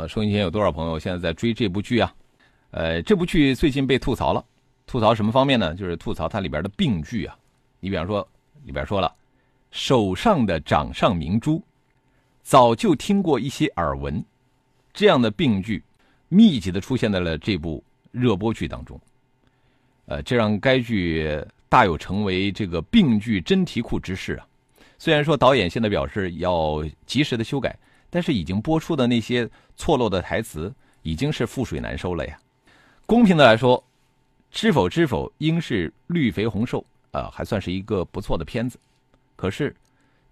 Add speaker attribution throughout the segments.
Speaker 1: 呃，收音机前有多少朋友现在在追这部剧啊？呃，这部剧最近被吐槽了，吐槽什么方面呢？就是吐槽它里边的病句啊。你比方说，里边说了，手上的掌上明珠，早就听过一些耳闻，这样的病句，密集的出现在了这部热播剧当中。呃，这让该剧大有成为这个病句真题库之势啊。虽然说导演现在表示要及时的修改。但是已经播出的那些错漏的台词，已经是覆水难收了呀。公平的来说，知否知否，应是绿肥红瘦啊，还算是一个不错的片子。可是，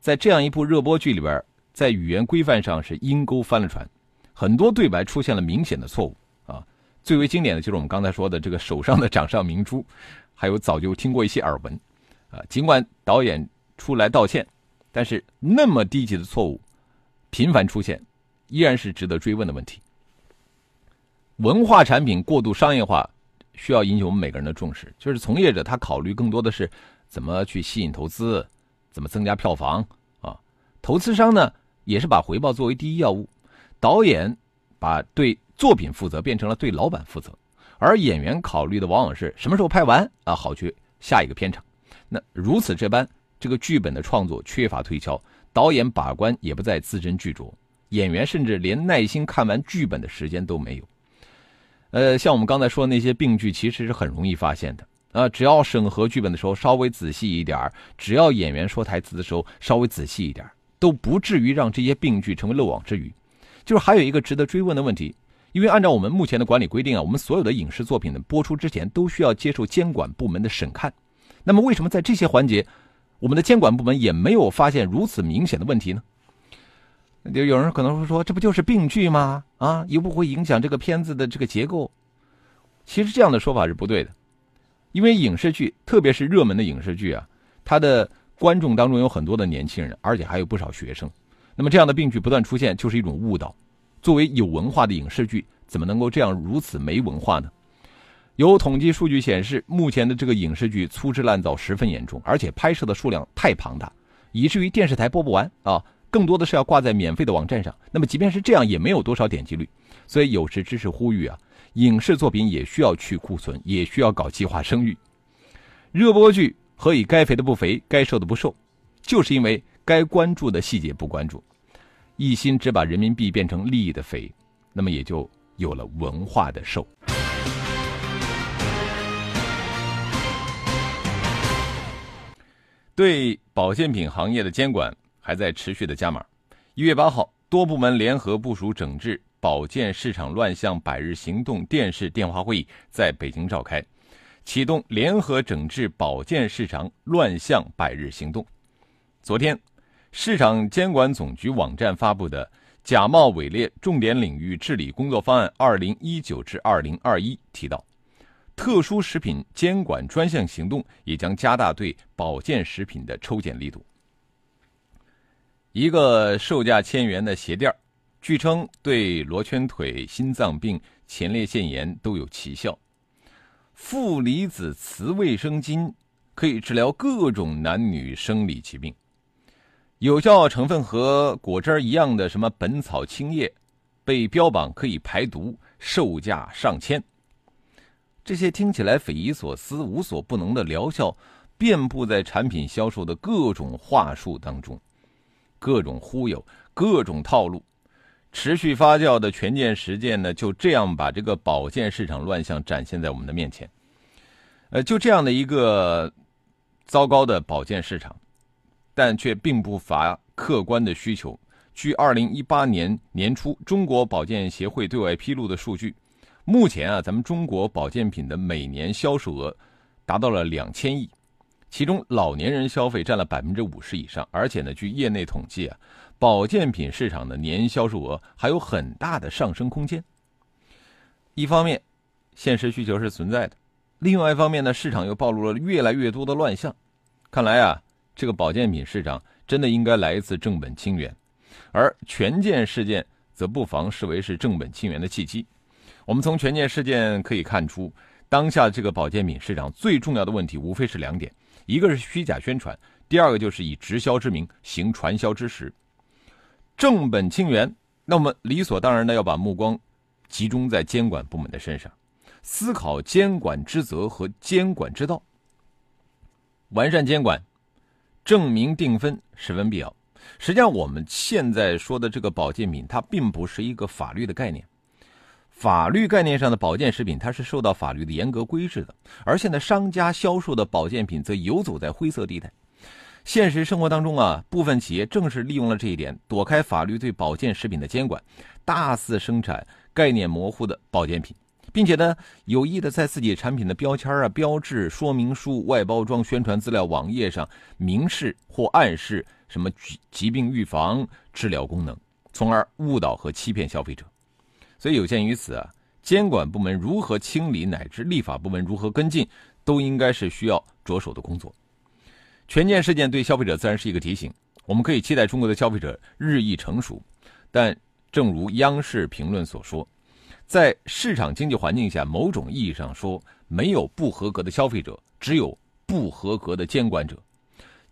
Speaker 1: 在这样一部热播剧里边，在语言规范上是阴沟翻了船，很多对白出现了明显的错误啊。最为经典的就是我们刚才说的这个手上的掌上明珠，还有早就听过一些耳闻啊。尽管导演出来道歉，但是那么低级的错误。频繁出现，依然是值得追问的问题。文化产品过度商业化，需要引起我们每个人的重视。就是从业者他考虑更多的是怎么去吸引投资，怎么增加票房啊。投资商呢，也是把回报作为第一要务。导演把对作品负责变成了对老板负责，而演员考虑的往往是什么时候拍完啊，好去下一个片场。那如此这般，这个剧本的创作缺乏推敲。导演把关也不再字斟句酌，演员甚至连耐心看完剧本的时间都没有。呃，像我们刚才说的那些病句，其实是很容易发现的啊。只要审核剧本的时候稍微仔细一点只要演员说台词的时候稍微仔细一点都不至于让这些病句成为漏网之鱼。就是还有一个值得追问的问题，因为按照我们目前的管理规定啊，我们所有的影视作品的播出之前都需要接受监管部门的审看。那么为什么在这些环节？我们的监管部门也没有发现如此明显的问题呢。就有人可能会说，这不就是病句吗？啊，又不会影响这个片子的这个结构。其实这样的说法是不对的，因为影视剧，特别是热门的影视剧啊，它的观众当中有很多的年轻人，而且还有不少学生。那么这样的病句不断出现，就是一种误导。作为有文化的影视剧，怎么能够这样如此没文化呢？有统计数据显示，目前的这个影视剧粗制滥造十分严重，而且拍摄的数量太庞大，以至于电视台播不完啊，更多的是要挂在免费的网站上。那么，即便是这样，也没有多少点击率。所以，有识之士呼吁啊，影视作品也需要去库存，也需要搞计划生育。热播剧何以该肥的不肥，该瘦的不瘦？就是因为该关注的细节不关注，一心只把人民币变成利益的肥，那么也就有了文化的瘦。对保健品行业的监管还在持续的加码。一月八号，多部门联合部署整治保健市场乱象百日行动电视电话会议在北京召开，启动联合整治保健市场乱象百日行动。昨天，市场监管总局网站发布的《假冒伪劣重点领域治理工作方案（二零一九至二零二一）》提到。特殊食品监管专项行动也将加大对保健食品的抽检力度。一个售价千元的鞋垫据称对罗圈腿、心脏病、前列腺炎都有奇效。负离子磁卫生巾可以治疗各种男女生理疾病。有效成分和果汁一样的什么本草清液，被标榜可以排毒，售价上千。这些听起来匪夷所思、无所不能的疗效，遍布在产品销售的各种话术当中，各种忽悠、各种套路，持续发酵的权健实践呢，就这样把这个保健市场乱象展现在我们的面前。呃，就这样的一个糟糕的保健市场，但却并不乏客观的需求。据二零一八年年初中国保健协会对外披露的数据。目前啊，咱们中国保健品的每年销售额达到了两千亿，其中老年人消费占了百分之五十以上，而且呢，据业内统计啊，保健品市场的年销售额还有很大的上升空间。一方面，现实需求是存在的；另外一方面呢，市场又暴露了越来越多的乱象。看来啊，这个保健品市场真的应该来一次正本清源，而权健事件则不妨视为是正本清源的契机。我们从权健事件可以看出，当下这个保健品市场最重要的问题无非是两点：一个是虚假宣传，第二个就是以直销之名行传销之实。正本清源，那我们理所当然的要把目光集中在监管部门的身上，思考监管之责和监管之道。完善监管，证明定分十分必要。实际上，我们现在说的这个保健品，它并不是一个法律的概念。法律概念上的保健食品，它是受到法律的严格规制的，而现在商家销售的保健品则游走在灰色地带。现实生活当中啊，部分企业正是利用了这一点，躲开法律对保健食品的监管，大肆生产概念模糊的保健品。并且呢，有意的在自己产品的标签啊、标志、说明书、外包装、宣传资料、网页上明示或暗示什么疾疾病预防、治疗功能，从而误导和欺骗消费者。所以有鉴于此啊，监管部门如何清理，乃至立法部门如何跟进，都应该是需要着手的工作。权健事件对消费者自然是一个提醒，我们可以期待中国的消费者日益成熟，但正如央视评论所说。在市场经济环境下，某种意义上说，没有不合格的消费者，只有不合格的监管者。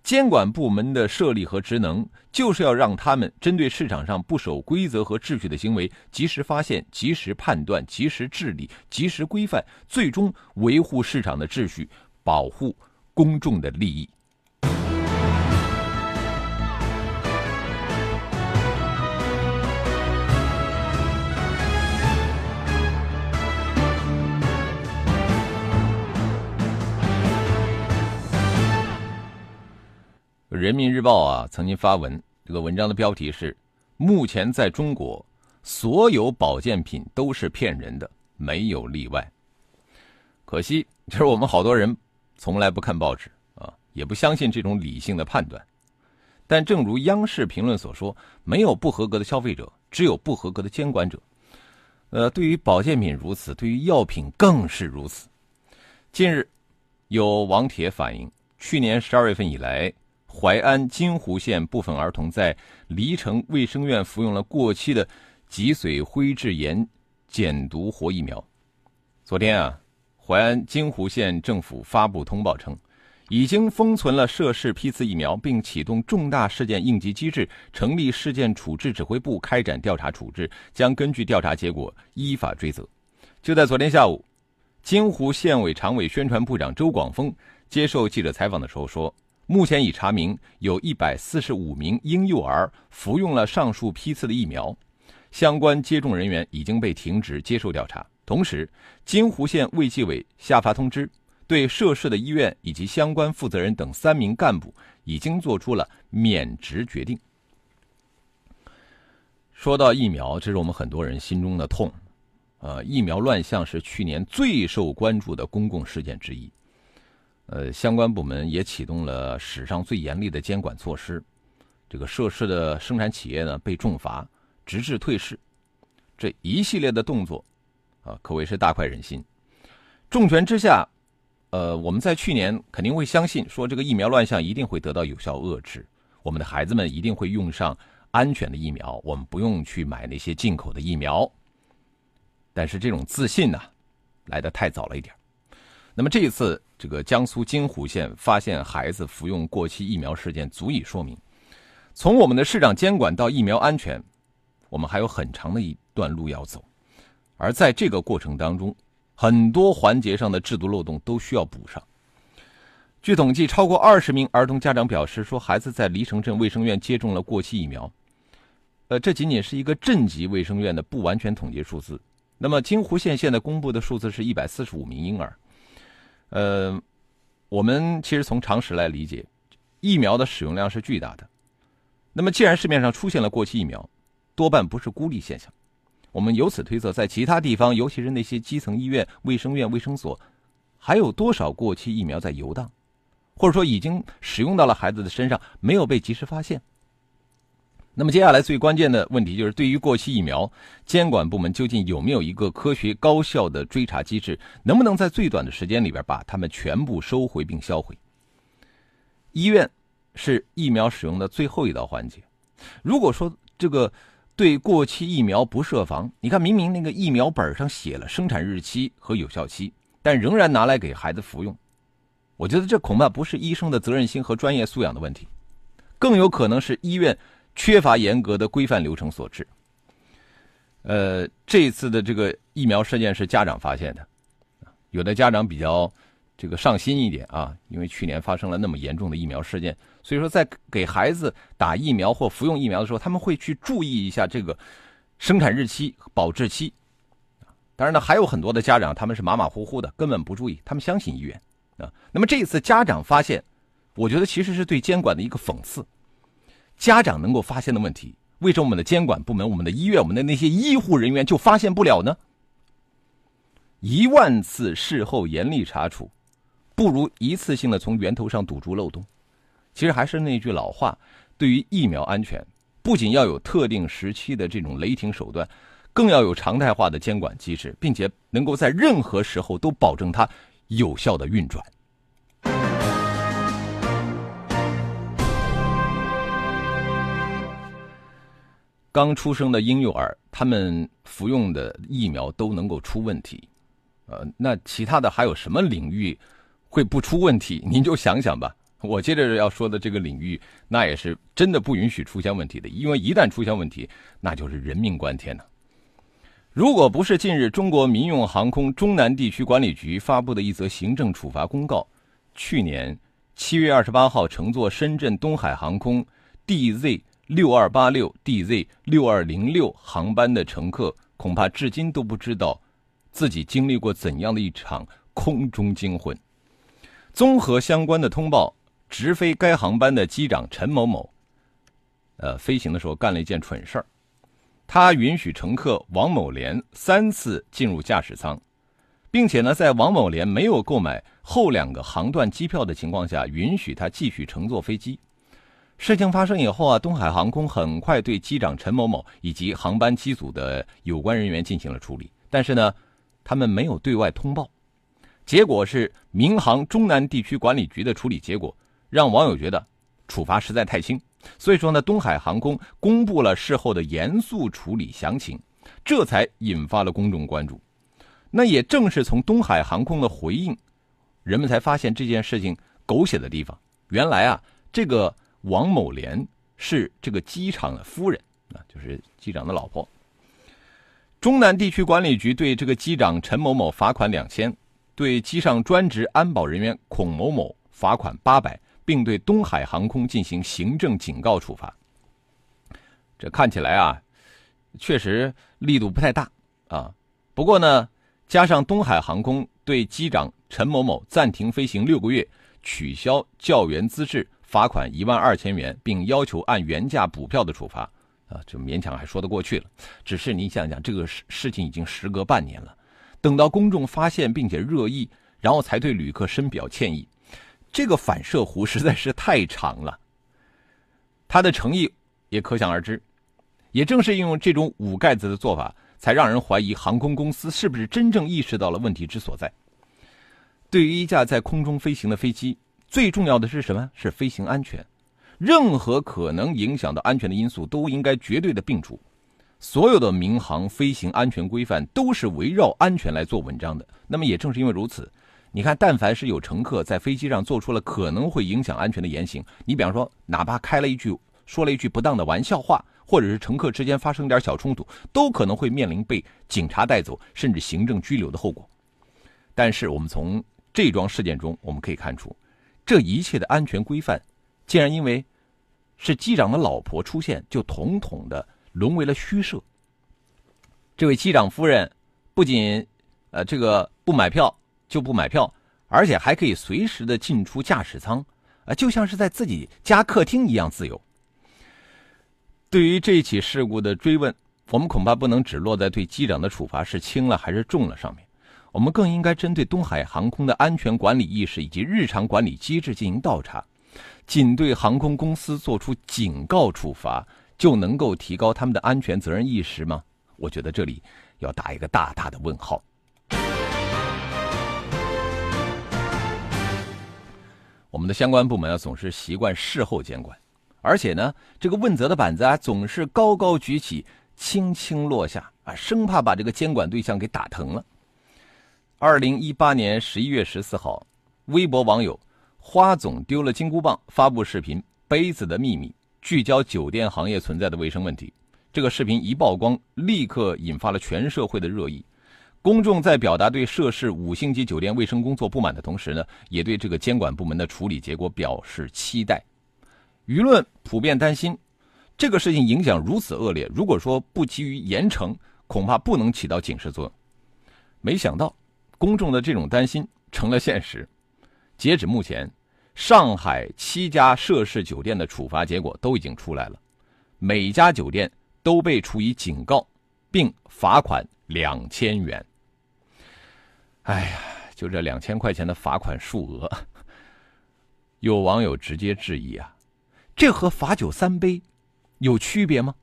Speaker 1: 监管部门的设立和职能，就是要让他们针对市场上不守规则和秩序的行为，及时发现、及时判断、及时治理、及时规范，最终维护市场的秩序，保护公众的利益。人民日报啊，曾经发文，这个文章的标题是：“目前在中国，所有保健品都是骗人的，没有例外。”可惜，就是我们好多人从来不看报纸啊，也不相信这种理性的判断。但正如央视评论所说：“没有不合格的消费者，只有不合格的监管者。”呃，对于保健品如此，对于药品更是如此。近日，有网帖反映，去年十二月份以来。淮安金湖县部分儿童在黎城卫生院服用了过期的脊髓灰质炎减毒活疫苗。昨天啊，淮安金湖县政府发布通报称，已经封存了涉事批次疫苗，并启动重大事件应急机制，成立事件处置指挥部，开展调查处置，将根据调查结果依法追责。就在昨天下午，金湖县委常委、宣传部长周广峰接受记者采访的时候说。目前已查明有一百四十五名婴幼儿服用了上述批次的疫苗，相关接种人员已经被停职接受调查。同时，金湖县卫计委下发通知，对涉事的医院以及相关负责人等三名干部已经做出了免职决定。说到疫苗，这是我们很多人心中的痛，呃，疫苗乱象是去年最受关注的公共事件之一。呃，相关部门也启动了史上最严厉的监管措施，这个涉事的生产企业呢被重罚，直至退市，这一系列的动作，啊，可谓是大快人心。重拳之下，呃，我们在去年肯定会相信说这个疫苗乱象一定会得到有效遏制，我们的孩子们一定会用上安全的疫苗，我们不用去买那些进口的疫苗。但是这种自信呢，来的太早了一点。那么这一次，这个江苏金湖县发现孩子服用过期疫苗事件，足以说明，从我们的市场监管到疫苗安全，我们还有很长的一段路要走。而在这个过程当中，很多环节上的制度漏洞都需要补上。据统计，超过二十名儿童家长表示说，孩子在黎城镇卫生院接种了过期疫苗。呃，这仅仅是一个镇级卫生院的不完全统计数字。那么金湖县现在公布的数字是一百四十五名婴儿。呃，我们其实从常识来理解，疫苗的使用量是巨大的。那么，既然市面上出现了过期疫苗，多半不是孤立现象。我们由此推测，在其他地方，尤其是那些基层医院、卫生院、卫生所，还有多少过期疫苗在游荡，或者说已经使用到了孩子的身上，没有被及时发现。那么接下来最关键的问题就是，对于过期疫苗，监管部门究竟有没有一个科学高效的追查机制？能不能在最短的时间里边把它们全部收回并销毁？医院是疫苗使用的最后一道环节。如果说这个对过期疫苗不设防，你看明明那个疫苗本上写了生产日期和有效期，但仍然拿来给孩子服用，我觉得这恐怕不是医生的责任心和专业素养的问题，更有可能是医院。缺乏严格的规范流程所致。呃，这次的这个疫苗事件是家长发现的，有的家长比较这个上心一点啊，因为去年发生了那么严重的疫苗事件，所以说在给孩子打疫苗或服用疫苗的时候，他们会去注意一下这个生产日期、保质期。当然呢，还有很多的家长他们是马马虎虎的，根本不注意，他们相信医院啊。那么这一次家长发现，我觉得其实是对监管的一个讽刺。家长能够发现的问题，为什么我们的监管部门、我们的医院、我们的那些医护人员就发现不了呢？一万次事后严厉查处，不如一次性的从源头上堵住漏洞。其实还是那句老话，对于疫苗安全，不仅要有特定时期的这种雷霆手段，更要有常态化的监管机制，并且能够在任何时候都保证它有效的运转。刚出生的婴幼儿，他们服用的疫苗都能够出问题，呃，那其他的还有什么领域会不出问题？您就想想吧。我接着要说的这个领域，那也是真的不允许出现问题的，因为一旦出现问题，那就是人命关天呐。如果不是近日中国民用航空中南地区管理局发布的一则行政处罚公告，去年七月二十八号乘坐深圳东海航空 DZ。六二八六 DZ 六二零六航班的乘客恐怕至今都不知道自己经历过怎样的一场空中惊魂。综合相关的通报，直飞该航班的机长陈某某，呃，飞行的时候干了一件蠢事儿。他允许乘客王某莲三次进入驾驶舱，并且呢，在王某莲没有购买后两个航段机票的情况下，允许他继续乘坐飞机。事情发生以后啊，东海航空很快对机长陈某某以及航班机组的有关人员进行了处理，但是呢，他们没有对外通报。结果是民航中南地区管理局的处理结果，让网友觉得处罚实在太轻。所以说呢，东海航空公布了事后的严肃处理详情，这才引发了公众关注。那也正是从东海航空的回应，人们才发现这件事情狗血的地方。原来啊，这个。王某莲是这个机场的夫人啊，就是机长的老婆。中南地区管理局对这个机长陈某某罚款两千，对机上专职安保人员孔某某罚款八百，并对东海航空进行行政警告处罚。这看起来啊，确实力度不太大啊。不过呢，加上东海航空对机长陈某某暂停飞行六个月，取消教员资质。罚款一万二千元，并要求按原价补票的处罚，啊，这勉强还说得过去了。只是你想想，这个事事情已经时隔半年了，等到公众发现并且热议，然后才对旅客深表歉意，这个反射弧实在是太长了。他的诚意也可想而知。也正是因为这种捂盖子的做法，才让人怀疑航空公司是不是真正意识到了问题之所在。对于一架在空中飞行的飞机。最重要的是什么？是飞行安全。任何可能影响到安全的因素都应该绝对的摒除。所有的民航飞行安全规范都是围绕安全来做文章的。那么也正是因为如此，你看，但凡是有乘客在飞机上做出了可能会影响安全的言行，你比方说，哪怕开了一句说了一句不当的玩笑话，或者是乘客之间发生点小冲突，都可能会面临被警察带走，甚至行政拘留的后果。但是我们从这桩事件中我们可以看出。这一切的安全规范，竟然因为是机长的老婆出现，就统统的沦为了虚设。这位机长夫人不仅呃这个不买票就不买票，而且还可以随时的进出驾驶舱，啊，就像是在自己家客厅一样自由。对于这起事故的追问，我们恐怕不能只落在对机长的处罚是轻了还是重了上面。我们更应该针对东海航空的安全管理意识以及日常管理机制进行倒查，仅对航空公司做出警告处罚，就能够提高他们的安全责任意识吗？我觉得这里要打一个大大的问号。我们的相关部门啊，总是习惯事后监管，而且呢，这个问责的板子啊，总是高高举起，轻轻落下啊，生怕把这个监管对象给打疼了。二零一八年十一月十四号，微博网友“花总丢了金箍棒”发布视频《杯子的秘密》，聚焦酒店行业存在的卫生问题。这个视频一曝光，立刻引发了全社会的热议。公众在表达对涉事五星级酒店卫生工作不满的同时呢，也对这个监管部门的处理结果表示期待。舆论普遍担心，这个事情影响如此恶劣，如果说不急于严惩，恐怕不能起到警示作用。没想到，公众的这种担心成了现实。截止目前，上海七家涉事酒店的处罚结果都已经出来了，每家酒店都被处以警告，并罚款两千元。哎呀，就这两千块钱的罚款数额，有网友直接质疑啊，这和罚酒三杯有区别吗？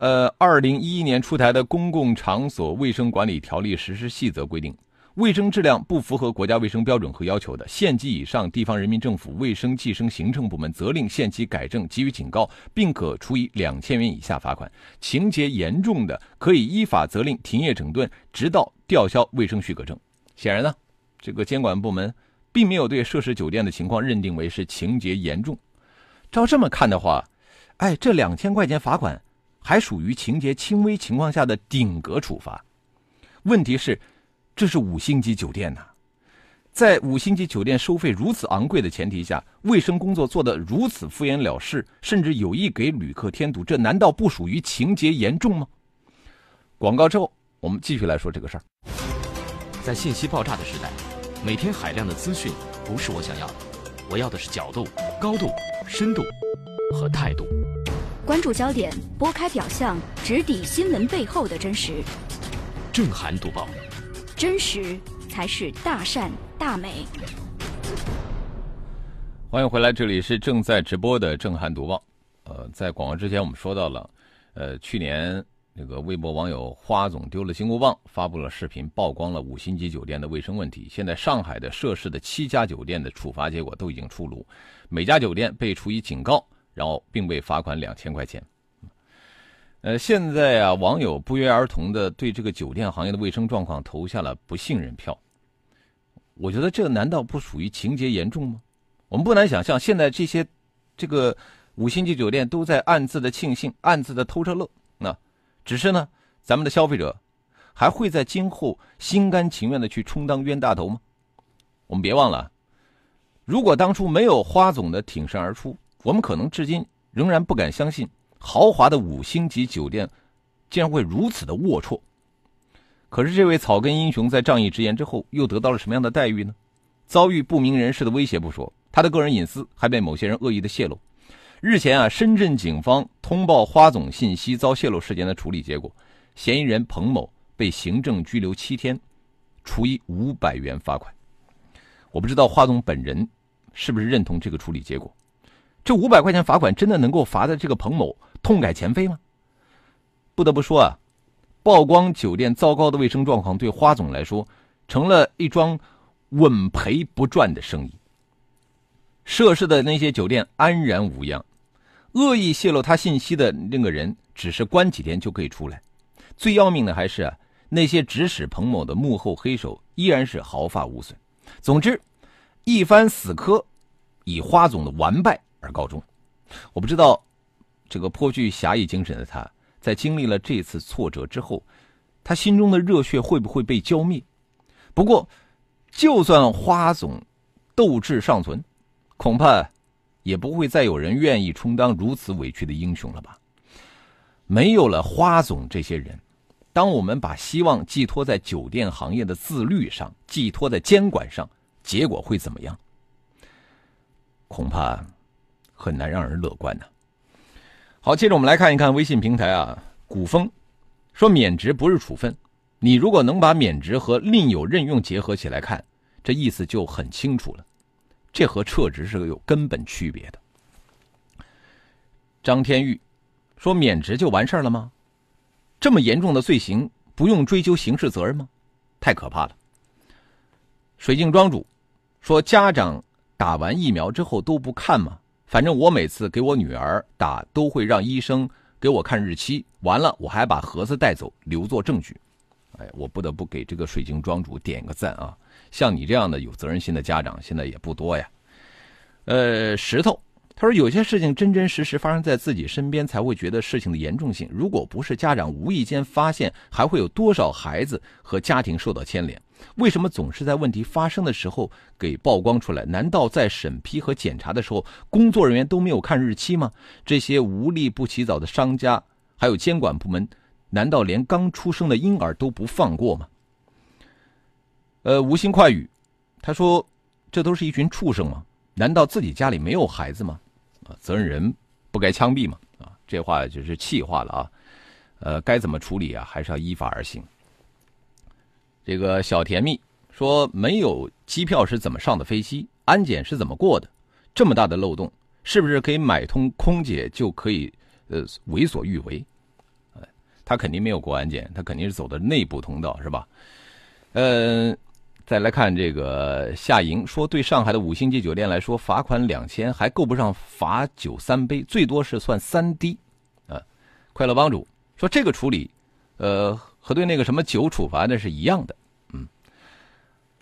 Speaker 1: 呃，二零一一年出台的《公共场所卫生管理条例实施细则》规定，卫生质量不符合国家卫生标准和要求的，县级以上地方人民政府卫生计生行政部门责令限期改正，给予警告，并可处以两千元以下罚款；情节严重的，可以依法责令停业整顿，直到。吊销卫生许可证，显然呢，这个监管部门并没有对涉事酒店的情况认定为是情节严重。照这么看的话，哎，这两千块钱罚款还属于情节轻微情况下的顶格处罚。问题是，这是五星级酒店呐，在五星级酒店收费如此昂贵的前提下，卫生工作做得如此敷衍了事，甚至有意给旅客添堵，这难道不属于情节严重吗？广告之后。我们继续来说这个事儿。
Speaker 2: 在信息爆炸的时代，每天海量的资讯不是我想要的，我要的是角度、高度、深度和态度。
Speaker 3: 关注焦点，拨开表象，直抵新闻背后的真实。
Speaker 2: 正涵读报，
Speaker 3: 真实才是大善大美。
Speaker 1: 欢迎回来，这里是正在直播的正涵读报。呃，在广告之前，我们说到了，呃，去年。那个微博网友花总丢了金箍棒，发布了视频，曝光了五星级酒店的卫生问题。现在上海的涉事的七家酒店的处罚结果都已经出炉，每家酒店被处以警告，然后并被罚款两千块钱。呃，现在啊，网友不约而同的对这个酒店行业的卫生状况投下了不信任票。我觉得这难道不属于情节严重吗？我们不难想象，现在这些这个五星级酒店都在暗自的庆幸，暗自的偷着乐。那只是呢，咱们的消费者还会在今后心甘情愿的去充当冤大头吗？我们别忘了，如果当初没有花总的挺身而出，我们可能至今仍然不敢相信豪华的五星级酒店竟然会如此的龌龊。可是这位草根英雄在仗义直言之后，又得到了什么样的待遇呢？遭遇不明人士的威胁不说，他的个人隐私还被某些人恶意的泄露。日前啊，深圳警方通报花总信息遭泄露事件的处理结果，嫌疑人彭某被行政拘留七天，处以五百元罚款。我不知道花总本人是不是认同这个处理结果？这五百块钱罚款真的能够罚的这个彭某痛改前非吗？不得不说啊，曝光酒店糟糕的卫生状况对花总来说成了一桩稳赔不赚的生意。涉事的那些酒店安然无恙。恶意泄露他信息的那个人，只是关几天就可以出来。最要命的还是啊，那些指使彭某的幕后黑手依然是毫发无损。总之，一番死磕，以花总的完败而告终。我不知道，这个颇具侠义精神的他，在经历了这次挫折之后，他心中的热血会不会被浇灭？不过，就算花总斗志尚存，恐怕。也不会再有人愿意充当如此委屈的英雄了吧？没有了花总这些人，当我们把希望寄托在酒店行业的自律上，寄托在监管上，结果会怎么样？恐怕很难让人乐观呢。好，接着我们来看一看微信平台啊，古风说免职不是处分，你如果能把免职和另有任用结合起来看，这意思就很清楚了。这和撤职是有根本区别的。张天玉说：“免职就完事儿了吗？这么严重的罪行不用追究刑事责任吗？太可怕了。”水镜庄主说：“家长打完疫苗之后都不看吗？反正我每次给我女儿打都会让医生给我看日期，完了我还把盒子带走留作证据。”哎，我不得不给这个水晶庄主点个赞啊！像你这样的有责任心的家长，现在也不多呀。呃，石头他说，有些事情真真实实发生在自己身边，才会觉得事情的严重性。如果不是家长无意间发现，还会有多少孩子和家庭受到牵连？为什么总是在问题发生的时候给曝光出来？难道在审批和检查的时候，工作人员都没有看日期吗？这些无利不起早的商家，还有监管部门。难道连刚出生的婴儿都不放过吗？呃，无心快语，他说：“这都是一群畜生吗？难道自己家里没有孩子吗？啊，责任人不该枪毙吗？啊，这话就是气话了啊！呃，该怎么处理啊？还是要依法而行。”这个小甜蜜说：“没有机票是怎么上的飞机？安检是怎么过的？这么大的漏洞，是不是可以买通空姐就可以呃为所欲为？”他肯定没有过安检，他肯定是走的内部通道，是吧？嗯，再来看这个夏莹说，对上海的五星级酒店来说，罚款两千还够不上罚酒三杯，最多是算三滴。啊，快乐帮主说这个处理，呃，和对那个什么酒处罚那是一样的。嗯，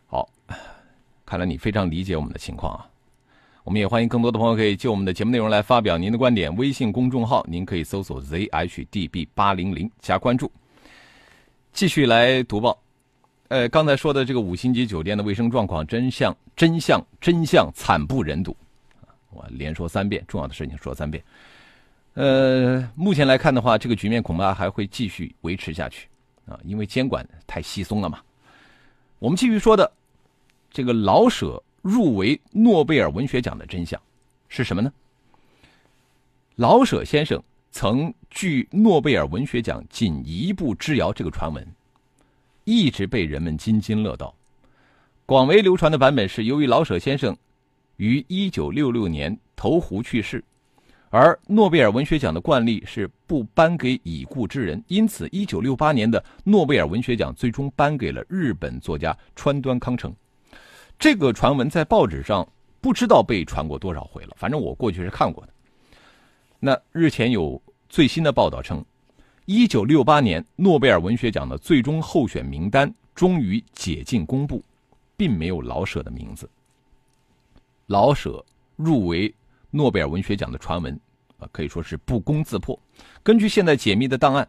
Speaker 1: 好，看来你非常理解我们的情况啊。我们也欢迎更多的朋友可以就我们的节目内容来发表您的观点。微信公众号您可以搜索 zhdb 八零零加关注。继续来读报，呃，刚才说的这个五星级酒店的卫生状况真相真相真相惨不忍睹，我连说三遍，重要的事情说三遍。呃，目前来看的话，这个局面恐怕还会继续维持下去啊，因为监管太稀松了嘛。我们继续说的这个老舍。入围诺贝尔文学奖的真相是什么呢？老舍先生曾距诺贝尔文学奖仅一步之遥，这个传闻一直被人们津津乐道。广为流传的版本是，由于老舍先生于一九六六年投湖去世，而诺贝尔文学奖的惯例是不颁给已故之人，因此一九六八年的诺贝尔文学奖最终颁给了日本作家川端康成。这个传闻在报纸上不知道被传过多少回了，反正我过去是看过的。那日前有最新的报道称，一九六八年诺贝尔文学奖的最终候选名单终于解禁公布，并没有老舍的名字。老舍入围诺贝尔文学奖的传闻啊，可以说是不攻自破。根据现在解密的档案，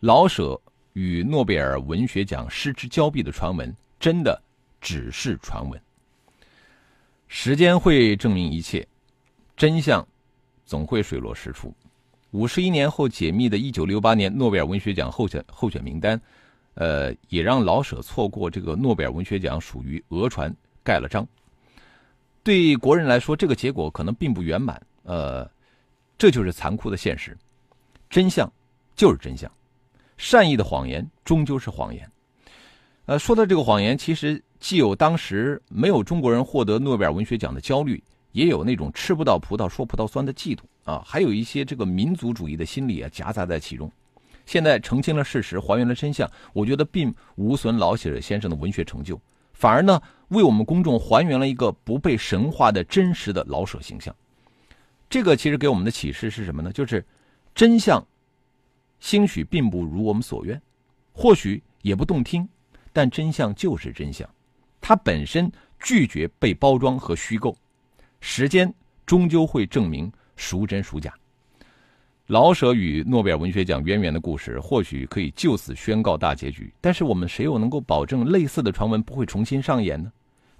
Speaker 1: 老舍与诺贝尔文学奖失之交臂的传闻真的。只是传闻，时间会证明一切，真相总会水落石出。五十一年后解密的1968年诺贝尔文学奖候选候选名单，呃，也让老舍错过这个诺贝尔文学奖，属于讹传盖了章。对国人来说，这个结果可能并不圆满。呃，这就是残酷的现实，真相就是真相，善意的谎言终究是谎言。呃，说到这个谎言，其实既有当时没有中国人获得诺贝尔文学奖的焦虑，也有那种吃不到葡萄说葡萄酸的嫉妒啊，还有一些这个民族主义的心理啊夹杂在其中。现在澄清了事实，还原了真相，我觉得并无损老舍先生的文学成就，反而呢为我们公众还原了一个不被神化的真实的老舍形象。这个其实给我们的启示是什么呢？就是真相，兴许并不如我们所愿，或许也不动听。但真相就是真相，它本身拒绝被包装和虚构，时间终究会证明孰真孰假。老舍与诺贝尔文学奖渊源的故事，或许可以就此宣告大结局，但是我们谁又能够保证类似的传闻不会重新上演呢？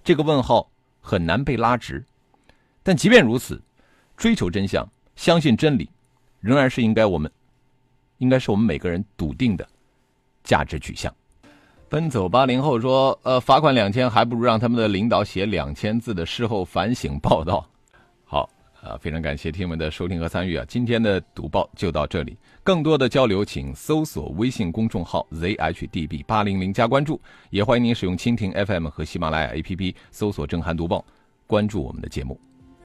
Speaker 1: 这个问号很难被拉直。但即便如此，追求真相、相信真理，仍然是应该我们，应该是我们每个人笃定的价值取向。奔走八零后说：“呃，罚款两千，还不如让他们的领导写两千字的事后反省报道。”啊，非常感谢听友们的收听和参与啊！今天的读报就到这里，更多的交流请搜索微信公众号 zhdb 八零零加关注，也欢迎您使用蜻蜓 FM 和喜马拉雅 APP 搜索“正涵读报”，关注我们的节目。